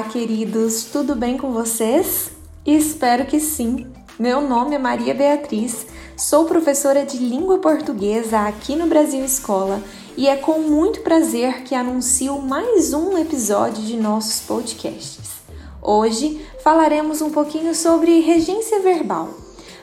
Olá, queridos, tudo bem com vocês? Espero que sim. Meu nome é Maria Beatriz, sou professora de língua portuguesa aqui no Brasil Escola e é com muito prazer que anuncio mais um episódio de nossos podcasts. Hoje falaremos um pouquinho sobre regência verbal,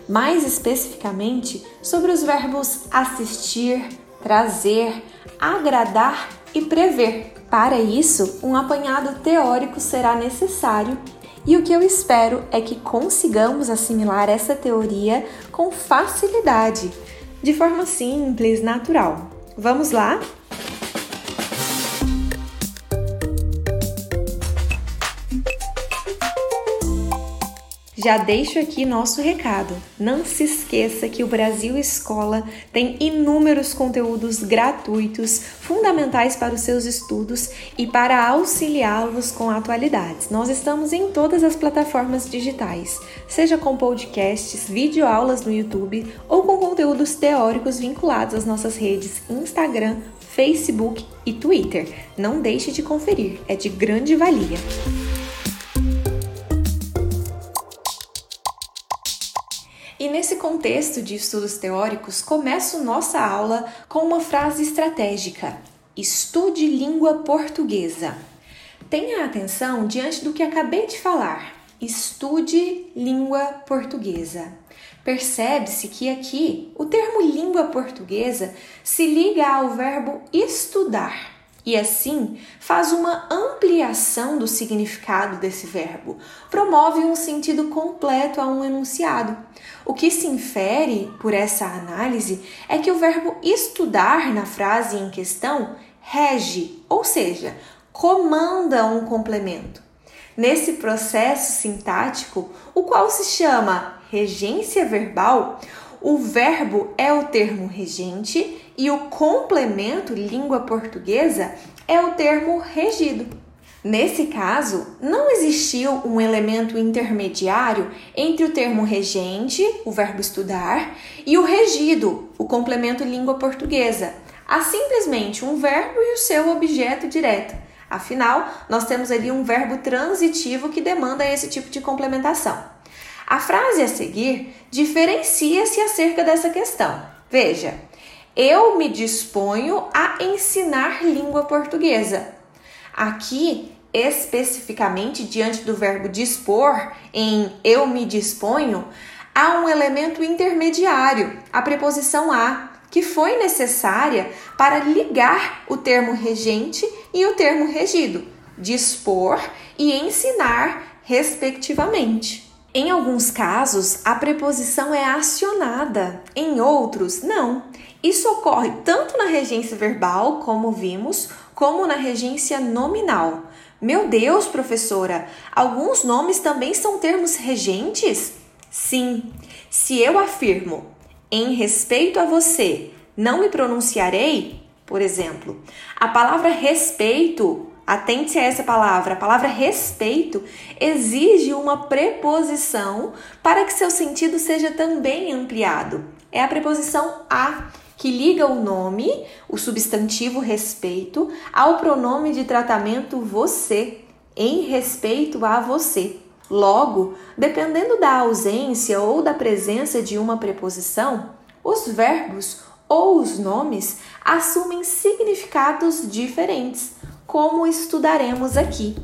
mais especificamente sobre os verbos assistir, trazer, agradar e prever. Para isso, um apanhado teórico será necessário e o que eu espero é que consigamos assimilar essa teoria com facilidade, de forma simples, natural. Vamos lá? Já deixo aqui nosso recado. Não se esqueça que o Brasil Escola tem inúmeros conteúdos gratuitos, fundamentais para os seus estudos e para auxiliá-los com atualidades. Nós estamos em todas as plataformas digitais, seja com podcasts, videoaulas no YouTube ou com conteúdos teóricos vinculados às nossas redes Instagram, Facebook e Twitter. Não deixe de conferir, é de grande valia. E nesse contexto de estudos teóricos, começo nossa aula com uma frase estratégica: Estude língua portuguesa. Tenha atenção diante do que acabei de falar. Estude língua portuguesa. Percebe-se que aqui o termo língua portuguesa se liga ao verbo estudar e assim faz uma ampliação do significado desse verbo, promove um sentido completo a um enunciado. O que se infere por essa análise é que o verbo estudar na frase em questão rege, ou seja, comanda um complemento. Nesse processo sintático, o qual se chama regência verbal, o verbo é o termo regente e o complemento língua portuguesa é o termo regido. Nesse caso, não existiu um elemento intermediário entre o termo regente, o verbo estudar, e o regido, o complemento língua portuguesa. Há simplesmente um verbo e o seu objeto direto. Afinal, nós temos ali um verbo transitivo que demanda esse tipo de complementação. A frase a seguir diferencia-se acerca dessa questão. Veja, eu me disponho a ensinar língua portuguesa. Aqui, especificamente diante do verbo dispor, em eu me disponho, há um elemento intermediário, a preposição a, que foi necessária para ligar o termo regente e o termo regido, dispor e ensinar, respectivamente. Em alguns casos, a preposição é acionada, em outros, não. Isso ocorre tanto na regência verbal, como vimos, como na regência nominal. Meu Deus, professora, alguns nomes também são termos regentes? Sim. Se eu afirmo, em respeito a você, não me pronunciarei, por exemplo, a palavra respeito Atente a essa palavra. A palavra respeito exige uma preposição para que seu sentido seja também ampliado. É a preposição a que liga o nome, o substantivo respeito, ao pronome de tratamento você, em respeito a você. Logo, dependendo da ausência ou da presença de uma preposição, os verbos ou os nomes assumem significados diferentes como estudaremos aqui.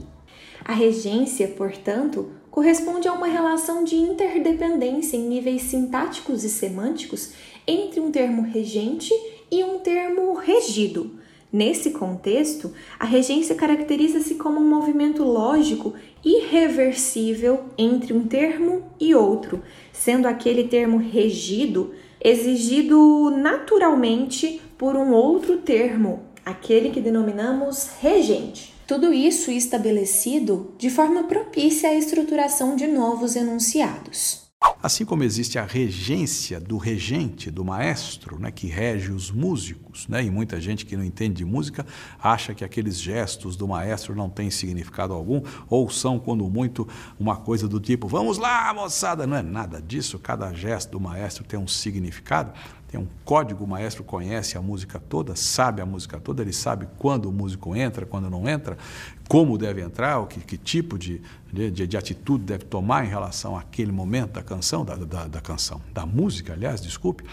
A regência, portanto, corresponde a uma relação de interdependência em níveis sintáticos e semânticos entre um termo regente e um termo regido. Nesse contexto, a regência caracteriza-se como um movimento lógico irreversível entre um termo e outro, sendo aquele termo regido exigido naturalmente por um outro termo aquele que denominamos regente. Tudo isso estabelecido de forma propícia à estruturação de novos enunciados. Assim como existe a regência do regente, do maestro, né, que rege os músicos, né, e muita gente que não entende de música acha que aqueles gestos do maestro não têm significado algum, ou são, quando muito, uma coisa do tipo: vamos lá, moçada! Não é nada disso, cada gesto do maestro tem um significado tem um código, o maestro conhece a música toda, sabe a música toda, ele sabe quando o músico entra, quando não entra, como deve entrar, que, que tipo de, de, de, atitude deve tomar em relação àquele momento da canção, da, da, da canção, da música, aliás, desculpe.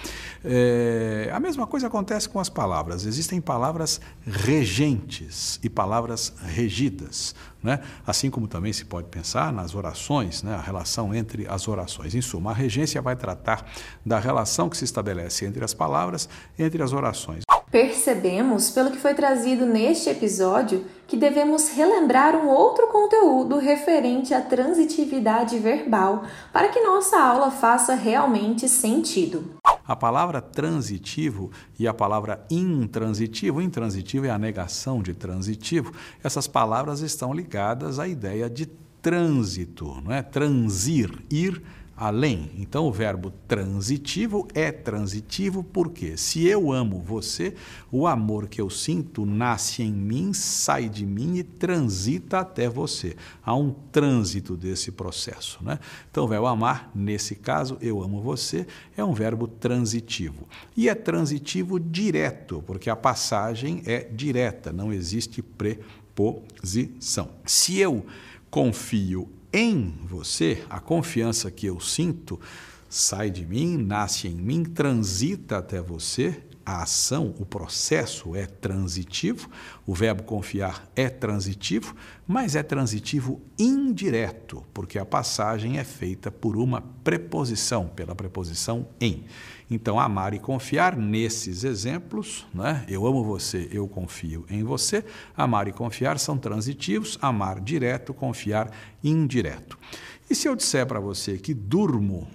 É, a mesma coisa acontece com as palavras. Existem palavras regentes e palavras regidas. Né? Assim como também se pode pensar nas orações, né? a relação entre as orações. Em suma, a regência vai tratar da relação que se estabelece entre as palavras, entre as orações. Percebemos, pelo que foi trazido neste episódio, que devemos relembrar um outro conteúdo referente à transitividade verbal para que nossa aula faça realmente sentido. A palavra transitivo e a palavra intransitivo, intransitivo é a negação de transitivo, essas palavras estão ligadas à ideia de trânsito, não é? Transir, ir além. Então, o verbo transitivo é transitivo porque, se eu amo você, o amor que eu sinto nasce em mim, sai de mim e transita até você. Há um trânsito desse processo. Né? Então, o verbo amar, nesse caso, eu amo você, é um verbo transitivo. E é transitivo direto, porque a passagem é direta, não existe preposição. Se eu confio em você, a confiança que eu sinto sai de mim, nasce em mim, transita até você. A ação, o processo é transitivo, o verbo confiar é transitivo, mas é transitivo indireto, porque a passagem é feita por uma preposição, pela preposição em. Então, amar e confiar, nesses exemplos, né? eu amo você, eu confio em você, amar e confiar são transitivos, amar direto, confiar indireto. E se eu disser para você que durmo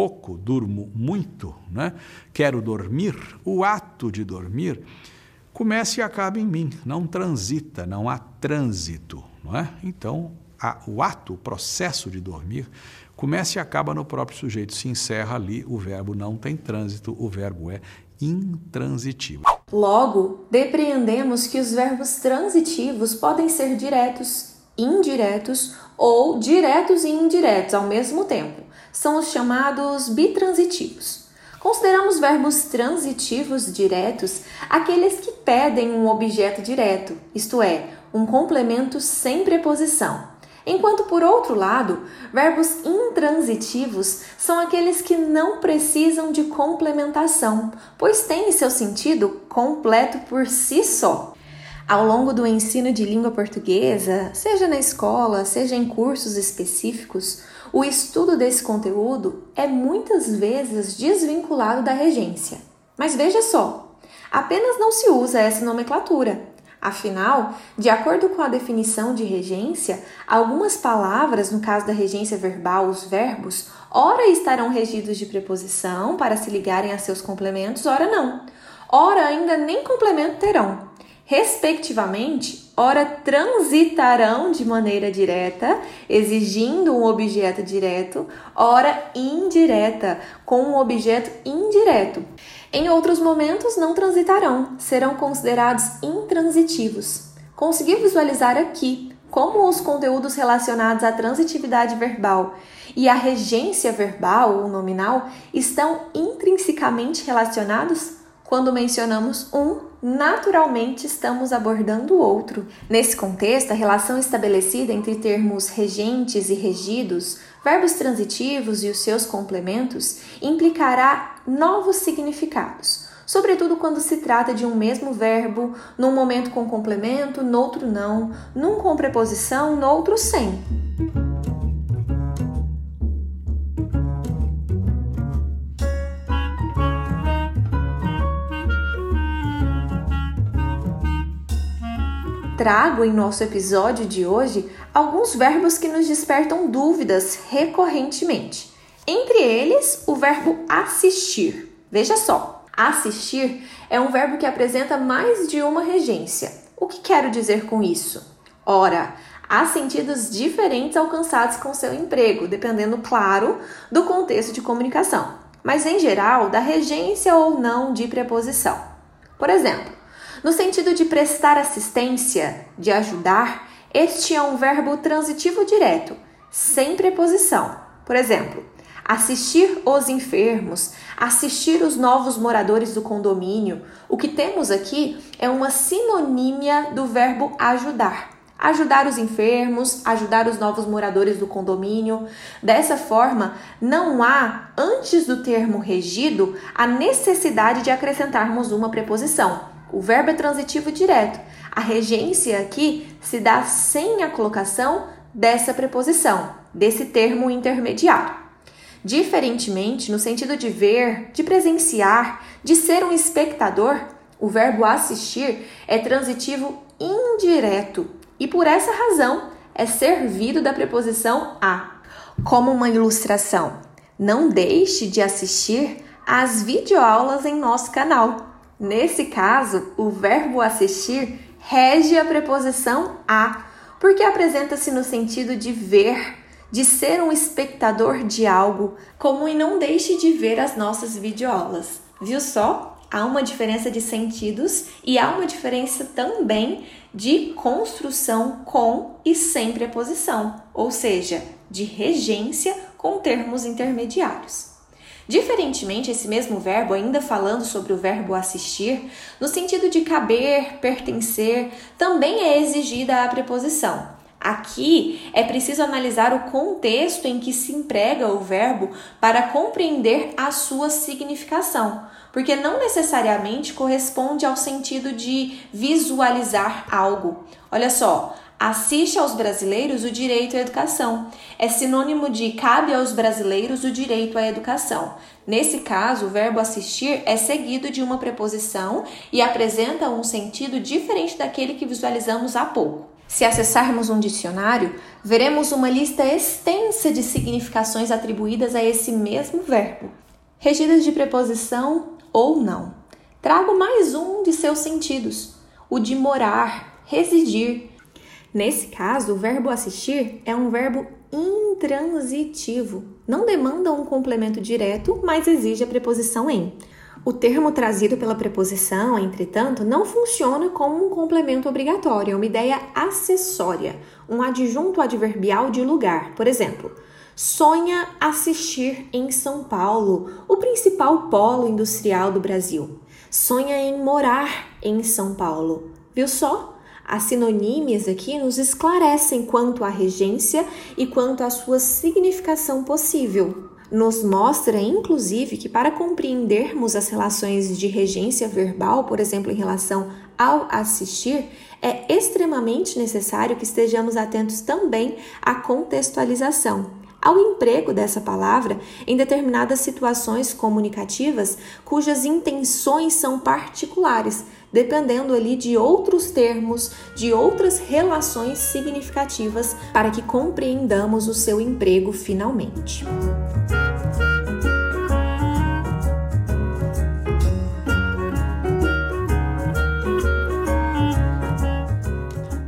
pouco, durmo muito, né? quero dormir, o ato de dormir começa e acaba em mim, não transita, não há trânsito. Não é? Então, a, o ato, o processo de dormir, começa e acaba no próprio sujeito, se encerra ali, o verbo não tem trânsito, o verbo é intransitivo. Logo, depreendemos que os verbos transitivos podem ser diretos, indiretos ou diretos e indiretos ao mesmo tempo. São os chamados bitransitivos. Consideramos verbos transitivos diretos aqueles que pedem um objeto direto, isto é, um complemento sem preposição. Enquanto, por outro lado, verbos intransitivos são aqueles que não precisam de complementação, pois têm seu sentido completo por si só. Ao longo do ensino de língua portuguesa, seja na escola, seja em cursos específicos, o estudo desse conteúdo é muitas vezes desvinculado da regência. Mas veja só, apenas não se usa essa nomenclatura. Afinal, de acordo com a definição de regência, algumas palavras, no caso da regência verbal, os verbos, ora estarão regidos de preposição para se ligarem a seus complementos, ora não. Ora ainda nem complemento terão. Respectivamente, ora transitarão de maneira direta, exigindo um objeto direto, ora indireta, com um objeto indireto. Em outros momentos, não transitarão, serão considerados intransitivos. Consegui visualizar aqui como os conteúdos relacionados à transitividade verbal e à regência verbal ou nominal estão intrinsecamente relacionados? Quando mencionamos um, naturalmente estamos abordando o outro. Nesse contexto, a relação estabelecida entre termos regentes e regidos verbos transitivos e os seus complementos implicará novos significados, sobretudo quando se trata de um mesmo verbo, num momento com complemento, noutro não, num com preposição, noutro sem. Trago em nosso episódio de hoje alguns verbos que nos despertam dúvidas recorrentemente. Entre eles, o verbo assistir. Veja só, assistir é um verbo que apresenta mais de uma regência. O que quero dizer com isso? Ora, Há sentidos diferentes alcançados com seu emprego, dependendo, claro, do contexto de comunicação, mas em geral, da regência ou não de preposição. Por exemplo, no sentido de prestar assistência, de ajudar, este é um verbo transitivo direto, sem preposição. Por exemplo, assistir os enfermos, assistir os novos moradores do condomínio. O que temos aqui é uma sinonímia do verbo ajudar. Ajudar os enfermos, ajudar os novos moradores do condomínio. Dessa forma, não há, antes do termo regido, a necessidade de acrescentarmos uma preposição. O verbo é transitivo direto. A regência aqui se dá sem a colocação dessa preposição, desse termo intermediário. Diferentemente, no sentido de ver, de presenciar, de ser um espectador, o verbo assistir é transitivo indireto e por essa razão é servido da preposição a. Como uma ilustração, não deixe de assistir às videoaulas em nosso canal. Nesse caso, o verbo assistir rege a preposição a, porque apresenta-se no sentido de ver, de ser um espectador de algo, como e não deixe de ver as nossas videoaulas. Viu só? Há uma diferença de sentidos e há uma diferença também de construção com e sem preposição, ou seja, de regência com termos intermediários. Diferentemente, esse mesmo verbo, ainda falando sobre o verbo assistir, no sentido de caber, pertencer, também é exigida a preposição. Aqui é preciso analisar o contexto em que se emprega o verbo para compreender a sua significação, porque não necessariamente corresponde ao sentido de visualizar algo. Olha só, assiste aos brasileiros o direito à educação. É sinônimo de cabe aos brasileiros o direito à educação. Nesse caso, o verbo assistir é seguido de uma preposição e apresenta um sentido diferente daquele que visualizamos há pouco. Se acessarmos um dicionário, veremos uma lista extensa de significações atribuídas a esse mesmo verbo, regidas de preposição ou não. Trago mais um de seus sentidos, o de morar, residir, Nesse caso, o verbo assistir é um verbo intransitivo. Não demanda um complemento direto, mas exige a preposição em. O termo trazido pela preposição, entretanto, não funciona como um complemento obrigatório, é uma ideia acessória, um adjunto adverbial de lugar. Por exemplo, sonha assistir em São Paulo, o principal polo industrial do Brasil. Sonha em morar em São Paulo. Viu só? As sinonímias aqui nos esclarecem quanto à regência e quanto à sua significação possível. Nos mostra, inclusive, que para compreendermos as relações de regência verbal, por exemplo, em relação ao assistir, é extremamente necessário que estejamos atentos também à contextualização ao emprego dessa palavra em determinadas situações comunicativas cujas intenções são particulares, dependendo ali de outros termos, de outras relações significativas para que compreendamos o seu emprego finalmente.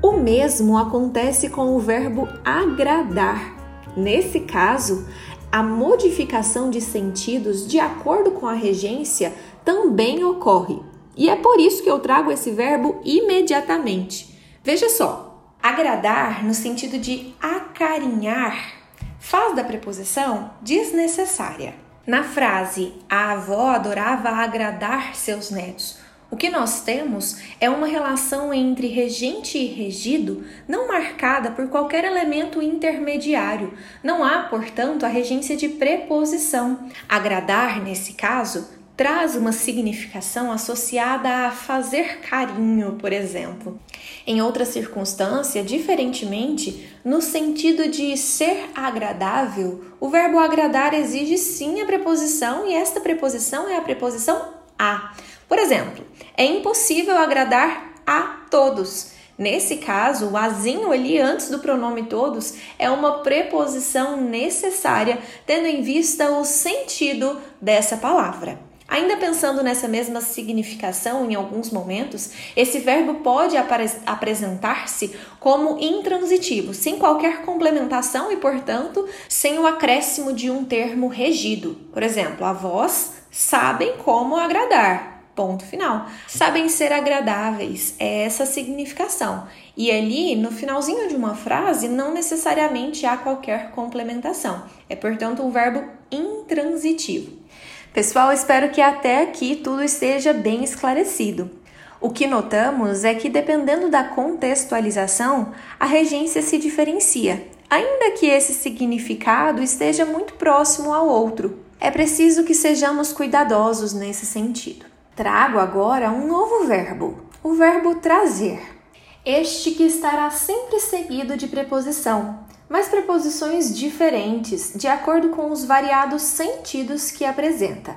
O mesmo acontece com o verbo agradar Nesse caso, a modificação de sentidos de acordo com a regência também ocorre. E é por isso que eu trago esse verbo imediatamente. Veja só, agradar no sentido de acarinhar faz da preposição desnecessária. Na frase a avó adorava agradar seus netos, o que nós temos é uma relação entre regente e regido não marcada por qualquer elemento intermediário. Não há, portanto, a regência de preposição. Agradar, nesse caso, traz uma significação associada a fazer carinho, por exemplo. Em outra circunstância, diferentemente, no sentido de ser agradável, o verbo agradar exige sim a preposição e esta preposição é a preposição a. Por exemplo, é impossível agradar a todos. Nesse caso, o azinho ali antes do pronome todos é uma preposição necessária, tendo em vista o sentido dessa palavra. Ainda pensando nessa mesma significação em alguns momentos, esse verbo pode apresentar-se como intransitivo, sem qualquer complementação e, portanto, sem o acréscimo de um termo regido. Por exemplo, avós sabem como agradar. Ponto final. Sabem ser agradáveis, é essa significação. E ali, no finalzinho de uma frase, não necessariamente há qualquer complementação. É, portanto, um verbo intransitivo. Pessoal, espero que até aqui tudo esteja bem esclarecido. O que notamos é que, dependendo da contextualização, a regência se diferencia, ainda que esse significado esteja muito próximo ao outro. É preciso que sejamos cuidadosos nesse sentido. Trago agora um novo verbo, o verbo trazer. Este que estará sempre seguido de preposição, mas preposições diferentes de acordo com os variados sentidos que apresenta.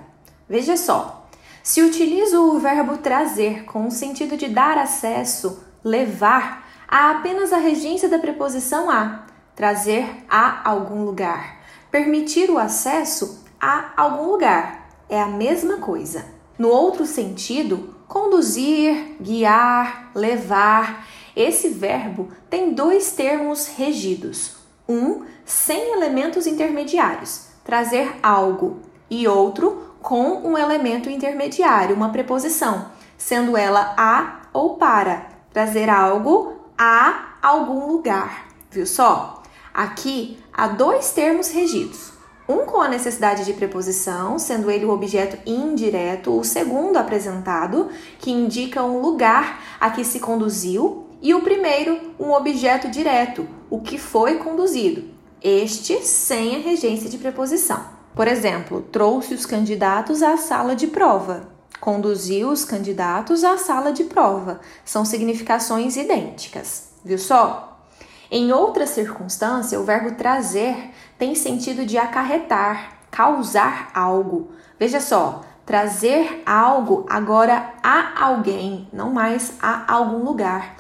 Veja só, se utilizo o verbo trazer com o sentido de dar acesso, levar, há apenas a regência da preposição a, trazer a algum lugar. Permitir o acesso a algum lugar é a mesma coisa. No outro sentido, conduzir, guiar, levar, esse verbo tem dois termos regidos um sem elementos intermediários, trazer algo, e outro com um elemento intermediário, uma preposição, sendo ela a ou para, trazer algo a algum lugar. Viu só? Aqui há dois termos regidos. Um com a necessidade de preposição, sendo ele o objeto indireto, o segundo apresentado, que indica um lugar a que se conduziu e o primeiro, um objeto direto, o que foi conduzido, este sem a regência de preposição. Por exemplo, trouxe os candidatos à sala de prova, conduziu os candidatos à sala de prova. São significações idênticas, viu só? Em outra circunstância, o verbo trazer tem sentido de acarretar, causar algo. Veja só, trazer algo agora a alguém, não mais a algum lugar.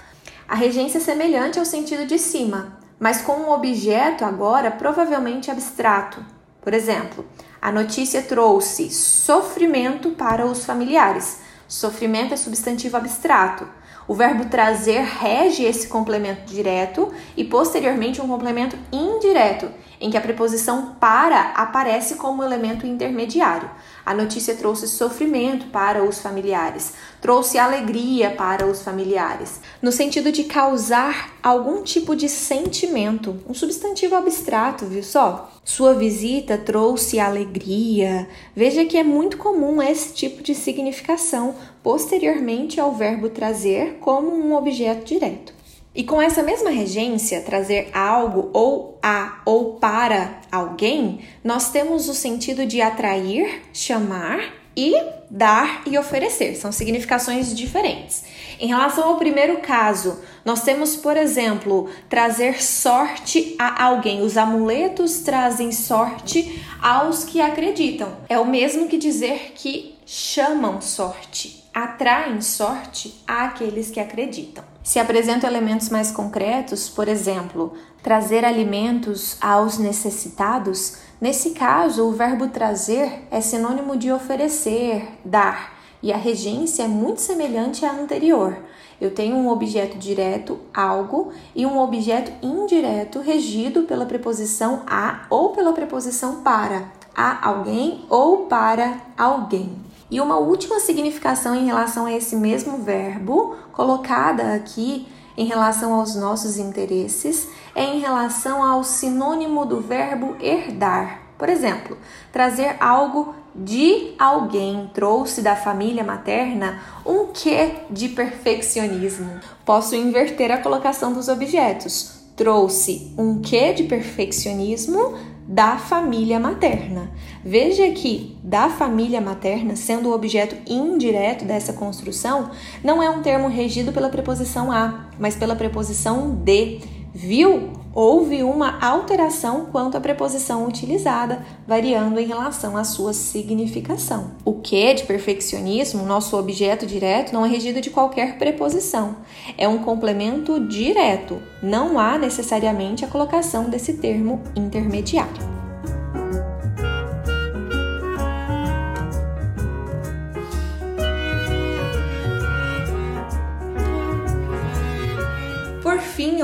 A regência é semelhante ao sentido de cima, mas com um objeto agora provavelmente abstrato. Por exemplo, a notícia trouxe sofrimento para os familiares. Sofrimento é substantivo abstrato. O verbo trazer rege esse complemento direto e posteriormente um complemento indireto, em que a preposição para aparece como elemento intermediário. A notícia trouxe sofrimento para os familiares, trouxe alegria para os familiares, no sentido de causar algum tipo de sentimento, um substantivo abstrato, viu só? Sua visita trouxe alegria. Veja que é muito comum esse tipo de significação posteriormente ao verbo trazer como um objeto direto. E com essa mesma regência, trazer algo ou a ou para alguém, nós temos o sentido de atrair, chamar e dar e oferecer. São significações diferentes. Em relação ao primeiro caso, nós temos, por exemplo, trazer sorte a alguém. Os amuletos trazem sorte aos que acreditam. É o mesmo que dizer que chamam sorte, atraem sorte àqueles que acreditam. Se apresentam elementos mais concretos, por exemplo, trazer alimentos aos necessitados, nesse caso o verbo trazer é sinônimo de oferecer, dar, e a regência é muito semelhante à anterior. Eu tenho um objeto direto, algo, e um objeto indireto regido pela preposição a ou pela preposição para, a alguém ou para alguém. E uma última significação em relação a esse mesmo verbo, colocada aqui em relação aos nossos interesses, é em relação ao sinônimo do verbo herdar. Por exemplo, trazer algo de alguém trouxe da família materna um quê de perfeccionismo. Posso inverter a colocação dos objetos. Trouxe um quê de perfeccionismo da família materna. Veja que da família materna, sendo o objeto indireto dessa construção, não é um termo regido pela preposição a, mas pela preposição de. Viu? Houve uma alteração quanto à preposição utilizada, variando em relação à sua significação. O que de perfeccionismo, nosso objeto direto, não é regido de qualquer preposição. É um complemento direto. Não há necessariamente a colocação desse termo intermediário.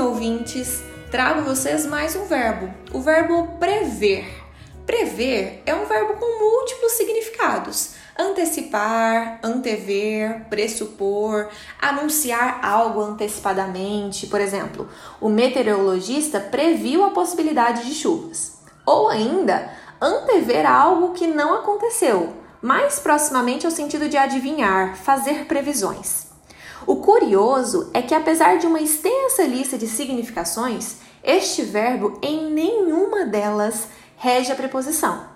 Ouvintes, trago vocês mais um verbo, o verbo prever. Prever é um verbo com múltiplos significados. Antecipar, antever, pressupor, anunciar algo antecipadamente. Por exemplo, o meteorologista previu a possibilidade de chuvas. Ou ainda, antever algo que não aconteceu, mais proximamente ao sentido de adivinhar, fazer previsões. O curioso é que, apesar de uma extensa lista de significações, este verbo em nenhuma delas rege a preposição.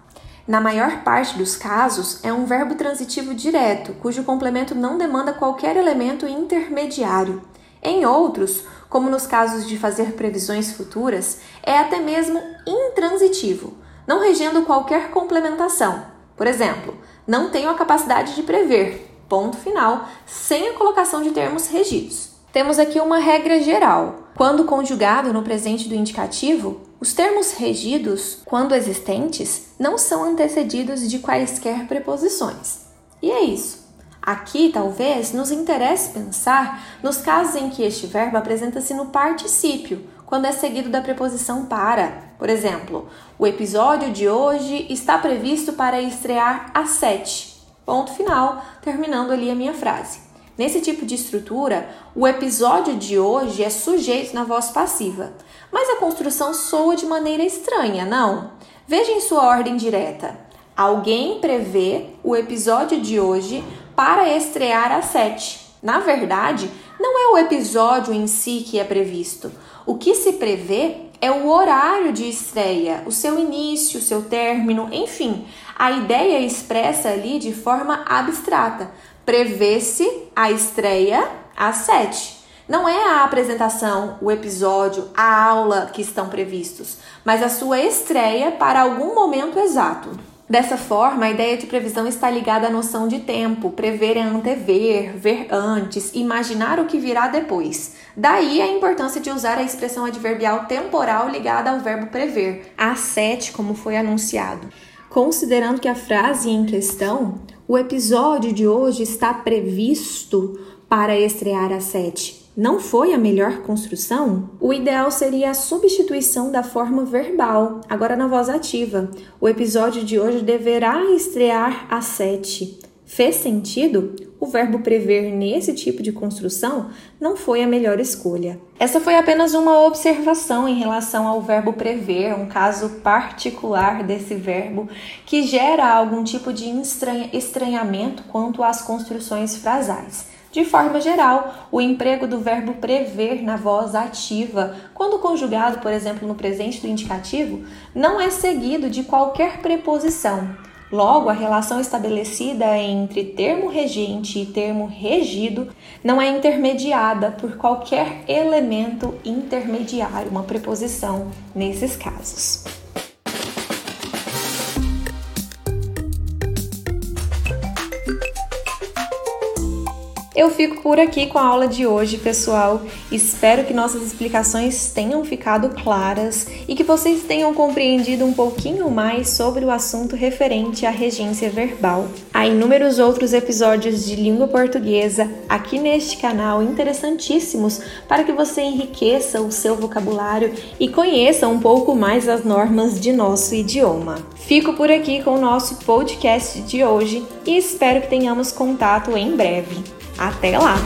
Na maior parte dos casos, é um verbo transitivo direto, cujo complemento não demanda qualquer elemento intermediário. Em outros, como nos casos de fazer previsões futuras, é até mesmo intransitivo, não regendo qualquer complementação. Por exemplo, não tenho a capacidade de prever, ponto final, sem a colocação de termos regidos. Temos aqui uma regra geral. Quando conjugado no presente do indicativo, os termos regidos, quando existentes, não são antecedidos de quaisquer preposições. E é isso. Aqui, talvez, nos interesse pensar nos casos em que este verbo apresenta-se no particípio, quando é seguido da preposição para. Por exemplo, o episódio de hoje está previsto para estrear às 7. Ponto final, terminando ali a minha frase. Nesse tipo de estrutura, o episódio de hoje é sujeito na voz passiva, mas a construção soa de maneira estranha, não? Veja em sua ordem direta. Alguém prevê o episódio de hoje para estrear às 7. Na verdade, não é o episódio em si que é previsto. O que se prevê é o horário de estreia, o seu início, o seu término, enfim, a ideia expressa ali de forma abstrata. Prevê-se a estreia às sete. Não é a apresentação, o episódio, a aula que estão previstos, mas a sua estreia para algum momento exato. Dessa forma, a ideia de previsão está ligada à noção de tempo, prever é antever, ver antes, imaginar o que virá depois. Daí a importância de usar a expressão adverbial temporal ligada ao verbo prever, às sete, como foi anunciado. Considerando que a frase em questão, o episódio de hoje está previsto para estrear às sete, não foi a melhor construção? O ideal seria a substituição da forma verbal, agora na voz ativa. O episódio de hoje deverá estrear às sete. Fez sentido? O verbo prever nesse tipo de construção não foi a melhor escolha. Essa foi apenas uma observação em relação ao verbo prever, um caso particular desse verbo que gera algum tipo de estranhamento quanto às construções frasais. De forma geral, o emprego do verbo prever na voz ativa, quando conjugado, por exemplo, no presente do indicativo, não é seguido de qualquer preposição. Logo, a relação estabelecida entre termo regente e termo regido não é intermediada por qualquer elemento intermediário, uma preposição nesses casos. Eu fico por aqui com a aula de hoje, pessoal. Espero que nossas explicações tenham ficado claras e que vocês tenham compreendido um pouquinho mais sobre o assunto referente à regência verbal. Há inúmeros outros episódios de língua portuguesa aqui neste canal interessantíssimos para que você enriqueça o seu vocabulário e conheça um pouco mais as normas de nosso idioma. Fico por aqui com o nosso podcast de hoje e espero que tenhamos contato em breve. Até lá!